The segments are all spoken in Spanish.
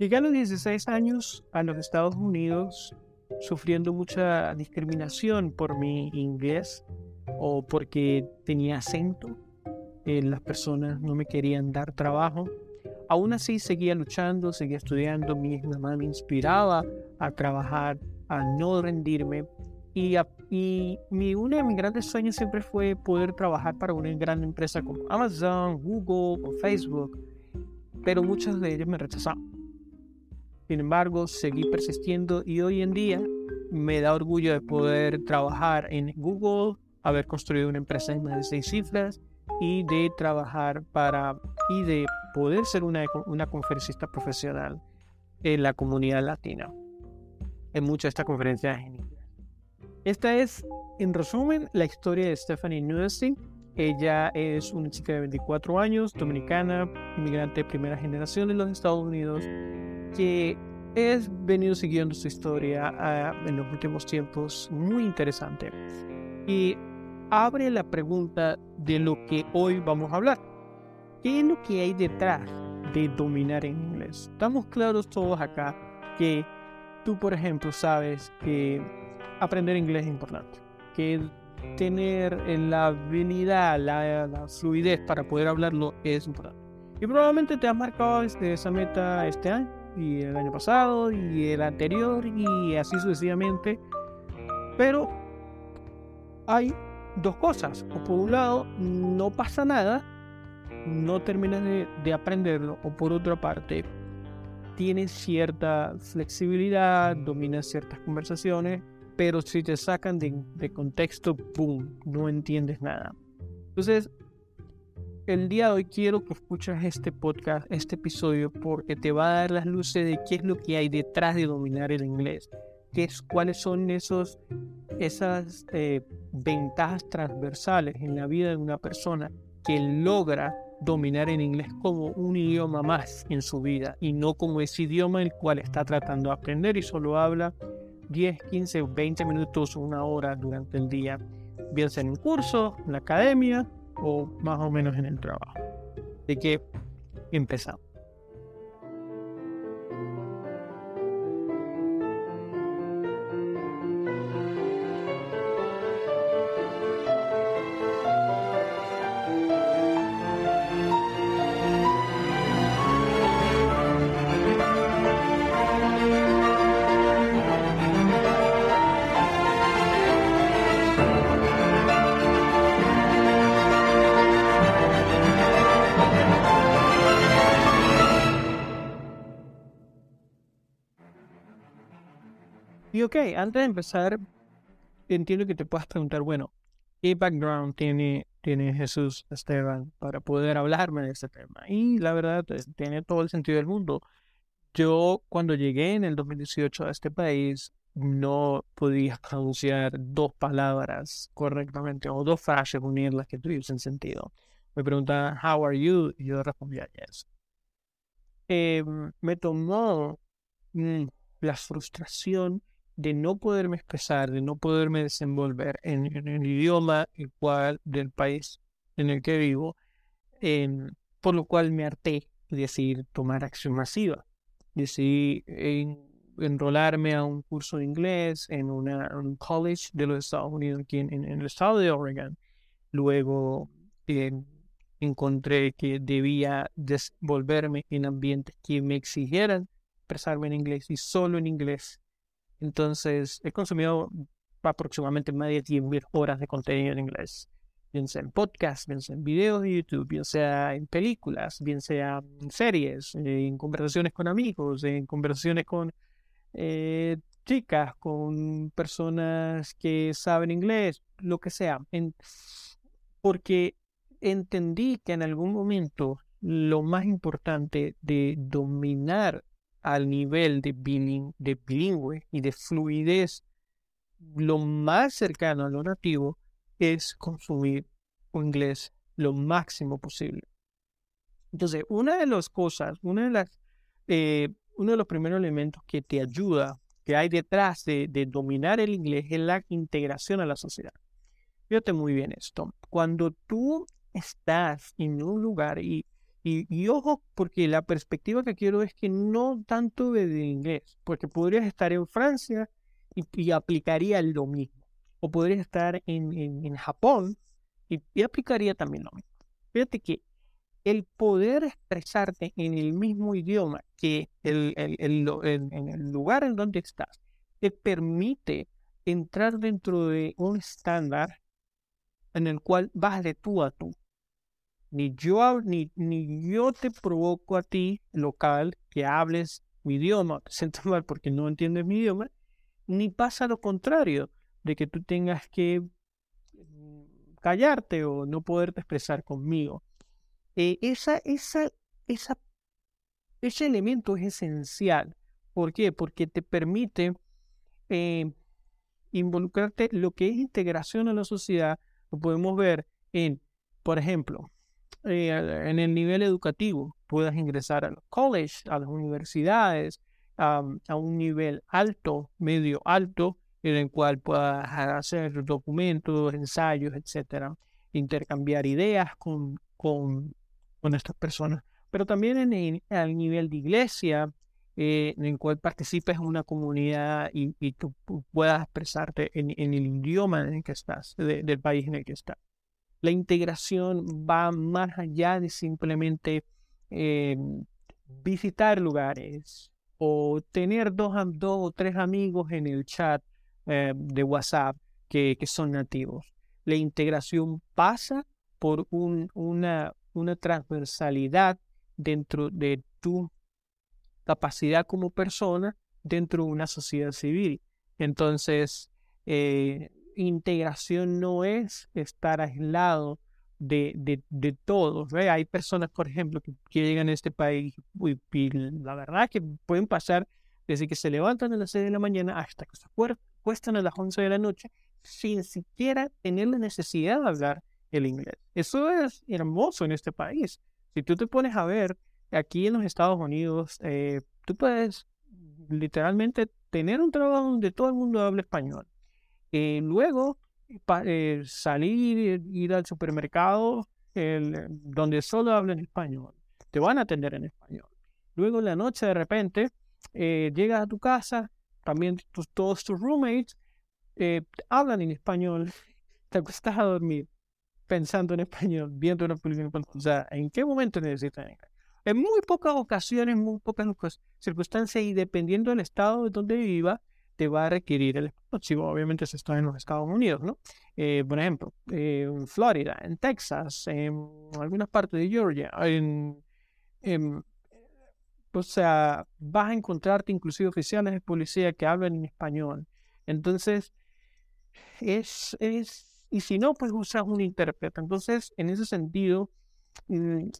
Llegué a los 16 años a los Estados Unidos sufriendo mucha discriminación por mi inglés o porque tenía acento. Eh, las personas no me querían dar trabajo. Aún así seguía luchando, seguía estudiando. Mi mamá me inspiraba a trabajar, a no rendirme. Y, y mi, uno de mis grandes sueños siempre fue poder trabajar para una gran empresa como Amazon, Google o Facebook. Pero muchos de ellos me rechazaron. Sin embargo, seguí persistiendo y hoy en día me da orgullo de poder trabajar en Google, haber construido una empresa de más de seis cifras y de trabajar para y de poder ser una, una conferencista profesional en la comunidad latina. En muchas de estas conferencias en inglés. Esta es, en resumen, la historia de Stephanie Nudesty. Ella es una chica de 24 años, dominicana, inmigrante de primera generación en los Estados Unidos, que he venido siguiendo su historia ah, en los últimos tiempos, muy interesante. Y abre la pregunta de lo que hoy vamos a hablar. ¿Qué es lo que hay detrás de dominar en inglés? Estamos claros todos acá que tú, por ejemplo, sabes que aprender inglés es importante, que tener la habilidad, la, fluidez para poder hablarlo es importante. Y probablemente te has marcado este, esa meta este año y el año pasado y el anterior y así sucesivamente. Pero hay dos cosas. O por un lado, no pasa nada, no terminas de, aprenderlo. O por otra parte, tienes cierta flexibilidad, dominas ciertas conversaciones, pero si te sacan de, de contexto, ¡boom! No entiendes nada. Entonces, el día de hoy quiero que escuches este podcast, este episodio, porque te va a dar las luces de qué es lo que hay detrás de dominar el inglés, qué es, cuáles son esos, esas eh, ventajas transversales en la vida de una persona que logra dominar el inglés como un idioma más en su vida y no como ese idioma el cual está tratando de aprender y solo habla 10, 15, 20 minutos, una hora durante el día, bien sea en un curso, en la academia o más o menos en el trabajo. De que empezamos. Ok, antes de empezar, entiendo que te puedas preguntar, bueno, ¿qué background tiene, tiene Jesús Esteban para poder hablarme de este tema? Y la verdad, pues, tiene todo el sentido del mundo. Yo cuando llegué en el 2018 a este país, no podía pronunciar dos palabras correctamente o dos frases, unirlas que tuviesen sentido. Me preguntaban, how are you? Y yo respondía, yes. Em, me tomó mm, la frustración de no poderme expresar, de no poderme desenvolver en, el idioma igual del país en el que vivo, por lo cual me harté de decidir tomar acción masiva. Decidí enrolarme a un curso de inglés en, una, un college de los Estados Unidos, aquí en, el estado de Oregon. Luego encontré que debía desenvolverme en ambientes que me exigieran expresarme en inglés y solo en inglés entonces, he consumido aproximadamente de 10.000 horas de contenido en inglés. Bien sea en podcasts, bien sea en videos de YouTube, bien sea en películas, bien sea en series, en conversaciones con amigos, en conversaciones con eh, chicas, con personas que saben inglés, lo que sea. porque entendí que en algún momento lo más importante de dominar al nivel de, de bilingüe y de fluidez, lo más cercano a lo nativo es consumir inglés lo máximo posible. Entonces, una de las cosas, una de las, eh, uno de los primeros elementos que te ayuda, que hay detrás de, de dominar el inglés, es la integración a la sociedad. Fíjate muy bien esto. Cuando tú estás en un lugar y Y, ojo, porque la perspectiva que quiero es que no tanto desde inglés, porque podrías estar en Francia y, aplicaría lo mismo. O podrías estar en, en, Japón y, aplicaría también lo mismo. Fíjate que el poder expresarte en el mismo idioma que el, el, en el lugar en donde estás te permite entrar dentro de un estándar en el cual vas de tú a tú. Ni yo, ni, ni yo te provoco a ti, local, que hables mi idioma, te siento mal porque no entiendes mi idioma, ni pasa lo contrario, de que tú tengas que mm, callarte o no poderte expresar conmigo. Eh, esa, esa, esa, ese elemento es esencial. ¿Por qué? Porque te permite eh, involucrarte lo que es integración a la sociedad. Lo podemos ver en, por ejemplo, eh, en el nivel educativo. Puedas ingresar a los colleges, a las universidades, a un nivel alto, medio alto, en el cual puedas hacer documentos, ensayos, etcétera, intercambiar ideas con, con, con estas personas, pero también en el, nivel de iglesia, eh, en el cual participes en una comunidad y, y tú puedas expresarte en, el idioma en el que estás, del país en el que estás. La integración va más allá de simplemente eh, visitar lugares o tener dos, o tres amigos en el chat eh, de WhatsApp que, son nativos. La integración pasa por un, una, una transversalidad dentro de tu capacidad como persona dentro de una sociedad civil. Entonces, eh, integración no es estar aislado de, de, de todos. Hay personas, por ejemplo, que, llegan a este país y, la verdad que pueden pasar desde que se levantan a las 6 de la mañana hasta que se acuestan a las 11 de la noche sin siquiera tener la necesidad de hablar el inglés. Eso es hermoso en este país. Si tú te pones a ver, aquí en los Estados Unidos, eh, tú puedes literalmente tener un trabajo donde todo el mundo habla español. Eh, luego, eh, salir, ir al supermercado donde solo hablan español. Te van a atender en español. Luego en la noche de repente llegas a tu casa, también todos tus roommates hablan en español, te acuestas a dormir pensando en español, viendo una película en español. O sea, ¿en qué momento necesitan inglés? En muy pocas ocasiones, muy pocas circunstancias y dependiendo del estado de donde viva, te va a requerir el. Si obviamente se está en los Estados Unidos, ¿no? Eh, por ejemplo, en Florida, en Texas, en algunas partes de Georgia, o sea, vas a encontrarte inclusive oficiales de policía que hablan en español. Entonces, es, es y si no, pues usas un intérprete. Entonces, en ese sentido, mm,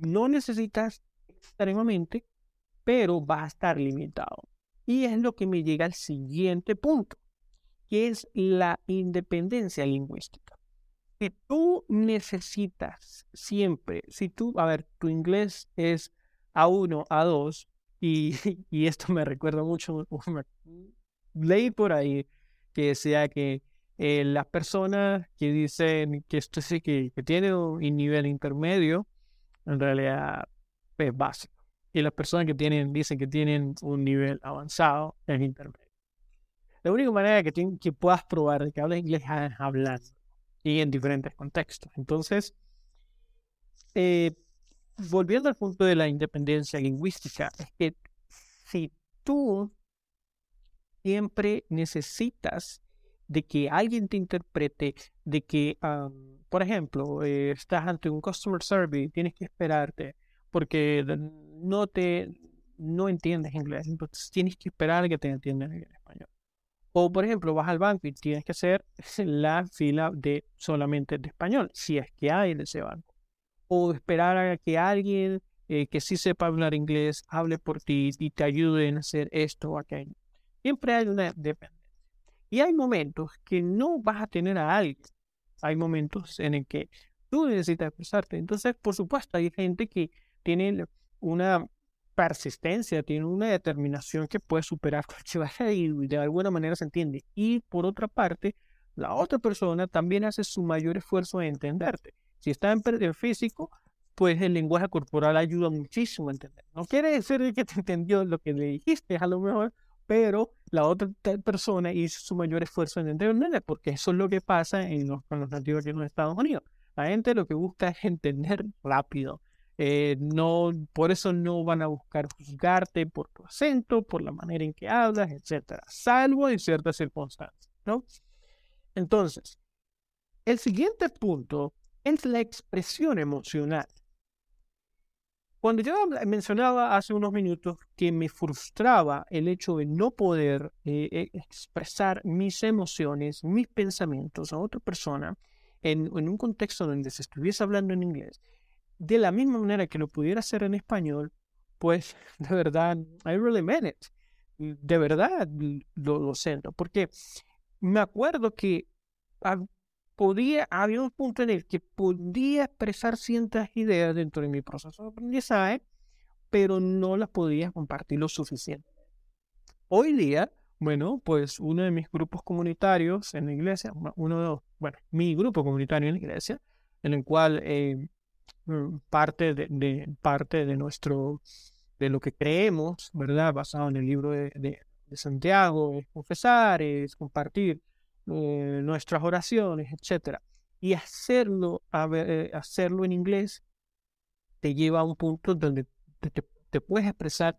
no necesitas extremadamente, pero va a estar limitado. Y es lo que me llega al siguiente punto, que es la independencia lingüística. Que tú necesitas siempre, si tú, a ver, tu inglés es A1, A2, y, y esto me recuerda mucho, leí por ahí que decía que eh, las personas que dicen que esto sí que, que tiene un nivel intermedio, en realidad es básico. Y las personas que tienen, dicen que tienen un nivel avanzado es intermedio. La única manera que, que puedas probar de que hablas inglés es hablando y en diferentes contextos. Entonces, eh, volviendo al punto de la independencia lingüística, es que si tú siempre necesitas de que alguien te interprete, de que, por ejemplo, eh, estás ante un customer service, tienes que esperarte porque no te no entiendes inglés, entonces tienes que esperar a que te entiendan en español. O, por ejemplo, vas al banco y tienes que hacer la fila de solamente de español, si es que hay en ese banco. O esperar a que alguien eh, que sí sepa hablar inglés hable por ti y te ayude en hacer esto o aquello. Siempre hay una dependencia. Y hay momentos que no vas a tener a alguien. Hay momentos en el que tú necesitas expresarte. Entonces, por supuesto, hay gente que tiene una persistencia, tiene una determinación que puede superar cualquier barrera y de alguna manera se entiende. Y por otra parte, la otra persona también hace su mayor esfuerzo de entenderte. Si está en perder físico, pues el lenguaje corporal ayuda muchísimo a entender. No quiere decir que te entendió lo que le dijiste, a lo mejor, pero la otra persona hizo su mayor esfuerzo en entender, porque eso es lo que pasa en los, con los nativos aquí en los Estados Unidos. La gente lo que busca es entender rápido. Eh, no, por eso no van a buscar juzgarte por tu acento, por la manera en que hablas, etcétera, salvo en ciertas circunstancias, ¿no? Entonces, el siguiente punto es la expresión emocional. Cuando yo mencionaba hace unos minutos que me frustraba el hecho de no poder eh, e, expresar mis emociones, mis pensamientos a otra persona en, en, un contexto donde se estuviese hablando en inglés, de la misma manera que lo pudiera hacer en español, pues de verdad, I really meant it. De verdad lo, lo siento, porque me acuerdo que podía, había un punto en el que podía expresar ciertas ideas dentro de mi proceso de aprendizaje, pero no las podía compartir lo suficiente. Hoy día, bueno, pues uno de mis grupos comunitarios en la iglesia, uno de, bueno, mi grupo comunitario en la iglesia, en el cual eh, mm, parte de, parte de nuestro, de lo que creemos, ¿verdad? Basado en el libro de, de Santiago, es confesar, es compartir eh, nuestras oraciones, etcétera, y hacerlo, eh, hacerlo en inglés te lleva a un punto donde te, puedes expresar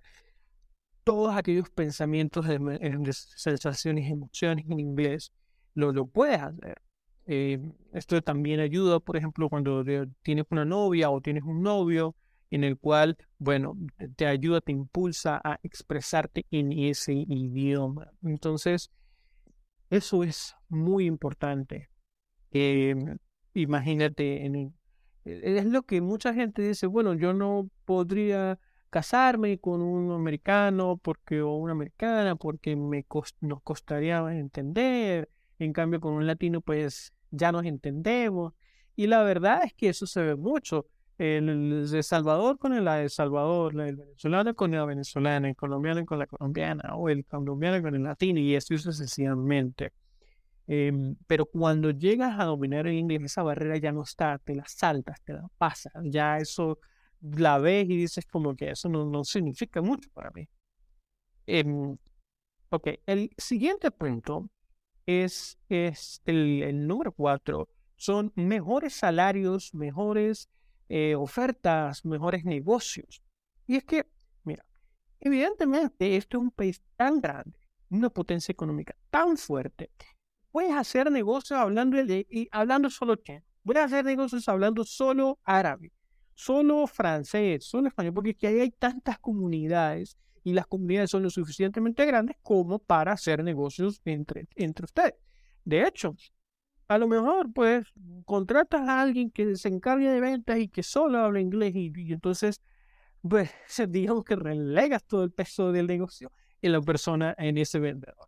todos aquellos pensamientos, de, sensaciones, emociones en inglés, lo, lo puedes hacer. Eh, esto también ayuda, por ejemplo, cuando tienes una novia o tienes un novio en el cual, bueno, te ayuda, te impulsa a expresarte en ese idioma. Entonces, eso es muy importante. Em, imagínate, e, es lo que mucha gente dice, bueno, yo no podría casarme con un americano porque o una americana porque me nos costaría entender. En cambio, con un latino, pues ya nos entendemos. Y la verdad es que eso se ve mucho el de Salvador con el de Salvador, el venezolano con la venezolana, el colombiano con la colombiana, o el colombiano con el latino, y eso sucesivamente. Em, pero cuando llegas a dominar el inglés, esa barrera ya no está, te la saltas, te la pasas, ya eso la ves y dices como que eso no, no significa mucho para mí. Em, ok, el siguiente punto es, es el, el número cuatro, son mejores salarios, mejores eh, ofertas, mejores negocios. Y es que, mira, evidentemente esto es un país tan grande, una potencia económica tan fuerte. Puedes hacer negocios hablando, de, y hablando solo chino. Puedes hacer negocios hablando solo árabe, solo francés, solo español, porque aquí hay tantas comunidades y las comunidades son lo suficientemente grandes como para hacer negocios entre, entre ustedes. De hecho, a lo mejor pues contratas a alguien que se encargue de ventas y que solo habla inglés y, entonces pues digamos que relegas todo el peso del negocio en la persona, en ese vendedor.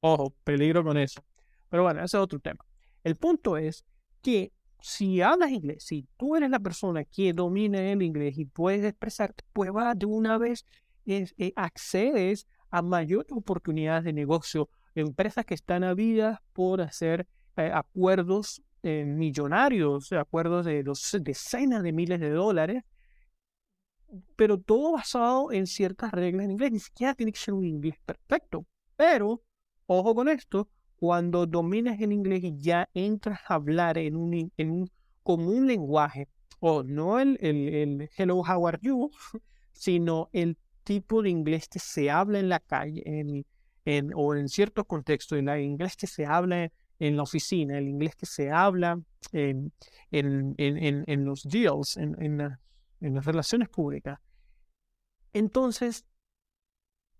Ojo, peligro con eso. Pero bueno, ese es otro tema. El punto es que si hablas inglés, si tú eres la persona que domina el inglés y puedes expresarte, pues va de una vez eh, accedes a mayores oportunidades de negocio, empresas que están habidas por hacer eh, acuerdos eh, millonarios, acuerdos de decenas de miles de dólares, pero todo basado en ciertas reglas en inglés. Ni siquiera tiene que ser un inglés perfecto. Pero, ojo con esto, cuando dominas el inglés y ya entras a hablar en un, común lenguaje, o no el, el, hello, how are you, sino el tipo de inglés que se habla en la calle en, en, o en ciertos contextos, el inglés que se habla en la oficina, el inglés que se habla en, en, los deals, en, las relaciones públicas. Entonces,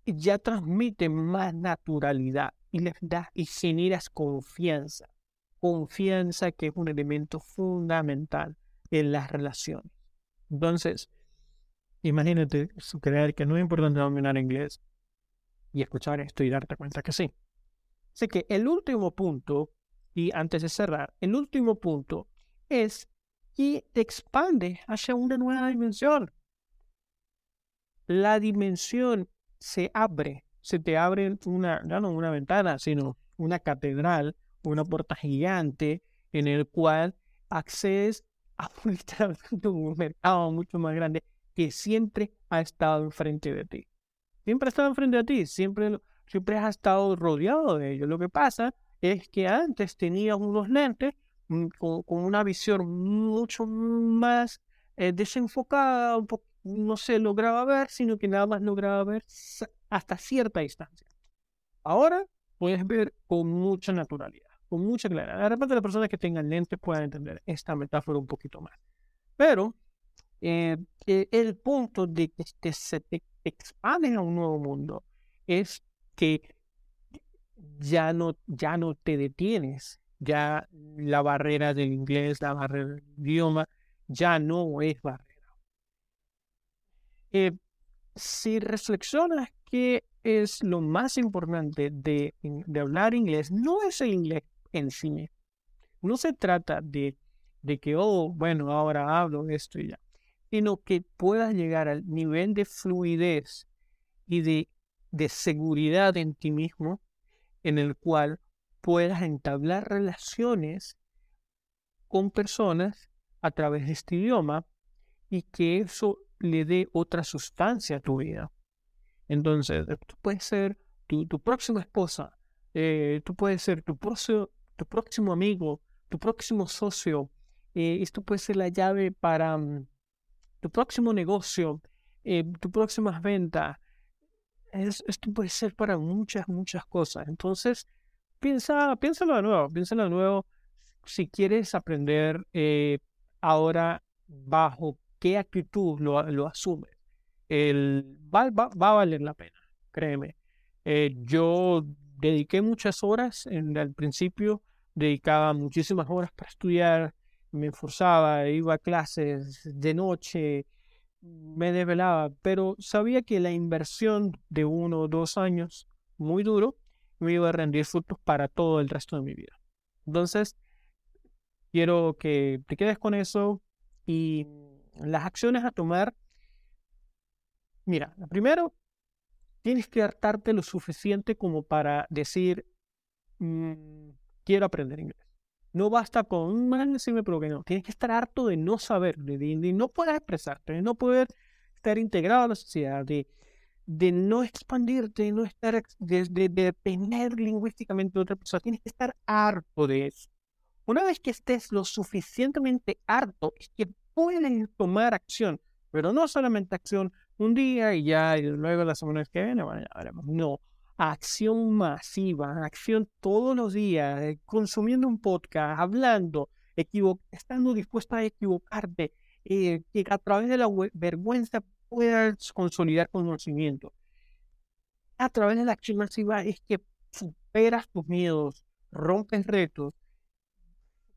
ya transmite más naturalidad y les da y generas confianza. Confianza que es un elemento fundamental en las relaciones. Entonces, imagínate creer que no es importante dominar inglés y escuchar esto y darte cuenta que sí. Así que el último punto, y antes de cerrar, el último punto es que te expande hacia una nueva dimensión. La dimensión se abre, se te abre una, no una ventana, sino una catedral, una puerta gigante en el cual accedes a un mercado mucho más grande que siempre ha estado enfrente de ti. Siempre ha estado enfrente de ti, siempre, siempre has estado rodeado de ellos. Lo que pasa es que antes tenías unos lentes mm, con, una visión mucho más eh, desenfocada, un poco, no se lograba ver, sino que nada más lograba ver hasta cierta distancia. Ahora puedes ver con mucha naturalidad, con mucha claridad. De repente las personas que tengan lentes puedan entender esta metáfora un poquito más. Pero eh, eh, el punto de que se te expande a un nuevo mundo es que ya no, ya no te detienes, ya la barrera del inglés, la barrera del idioma, ya no es barrera. Eh, si reflexionas qué es lo más importante de, de, hablar inglés, no es el inglés en sí. No se trata de, de que, oh, bueno, ahora hablo esto y ya, sino que puedas llegar al nivel de fluidez y de, de seguridad en ti mismo en el cual puedas entablar relaciones con personas a través de este idioma y que eso le dé otra sustancia a tu vida. Entonces, tú puedes ser tu, próxima esposa, eh, tú puedes ser tu, próximo, tu próximo amigo, tu próximo socio, eh, esto puede ser la llave para mm, tu próximo negocio, eh, tu próxima venta. esto puede ser para muchas, muchas cosas. Entonces, piensa, piénsalo de nuevo, piénsalo de nuevo. Si quieres aprender ahora bajo qué actitud lo, lo asumes. El, va, va, a valer la pena, créeme. Eh, yo dediqué muchas horas, en el principio dedicaba muchísimas horas para estudiar, me esforzaba, iba a clases de noche, me desvelaba, pero sabía que la inversión de uno o dos años, muy duro, me iba a rendir frutos para todo el resto de mi vida. Entonces, quiero que te quedes con eso y las acciones a tomar, mira, primero, tienes que hartarte lo suficiente como para decir, mm, quiero aprender inglés. No basta con mal decirme, pero que no. Tienes que estar harto de no saber, de, no poder expresarte, de no poder estar integrado a la sociedad, de, de no expandirte, de no estar, de, de, depender lingüísticamente de otra persona. Tienes que estar harto de eso. Una vez que estés lo suficientemente harto, es que pueden tomar acción, pero no solamente acción un día y ya, y luego la semana que viene, bueno, ya. No, acción masiva, acción todos los días, eh, consumiendo un podcast, hablando, estando dispuesta a equivocarte, eh, que a través de la vergüenza puedas consolidar conocimiento. A través de la acción masiva es que superas tus miedos, rompes retos,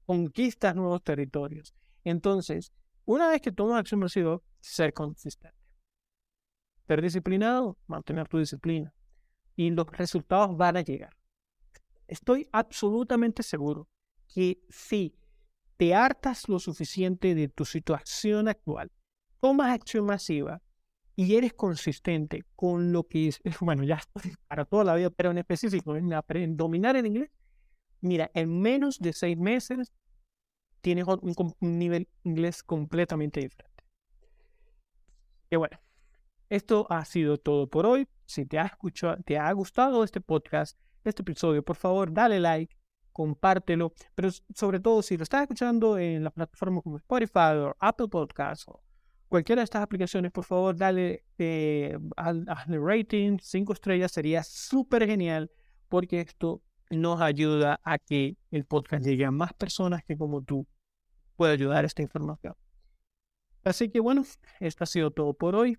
conquistas nuevos territorios. Entonces, una vez que tomas acción masiva, ser consistente. Ser disciplinado, mantener tu disciplina. Y los resultados van a llegar. Estoy absolutamente seguro que si te hartas lo suficiente de tu situación actual, tomas acción masiva y eres consistente con lo que es, bueno, ya estoy para toda la vida, pero en específico en, dominar el inglés, mira, en menos de seis meses tienes un, nivel inglés completamente diferente. Y bueno, esto ha sido todo por hoy. Si te ha, escuchado, te ha gustado este podcast, este episodio, por favor, dale like, compártelo. Pero sobre todo, si lo estás escuchando en la plataforma como Spotify o Apple Podcasts o cualquiera de estas aplicaciones, por favor, dale eh, rating, cinco estrellas, sería súper genial porque esto nos ayuda a que el podcast llegue a más personas que como tú puede ayudar esta información. Así que bueno, esto ha sido todo por hoy.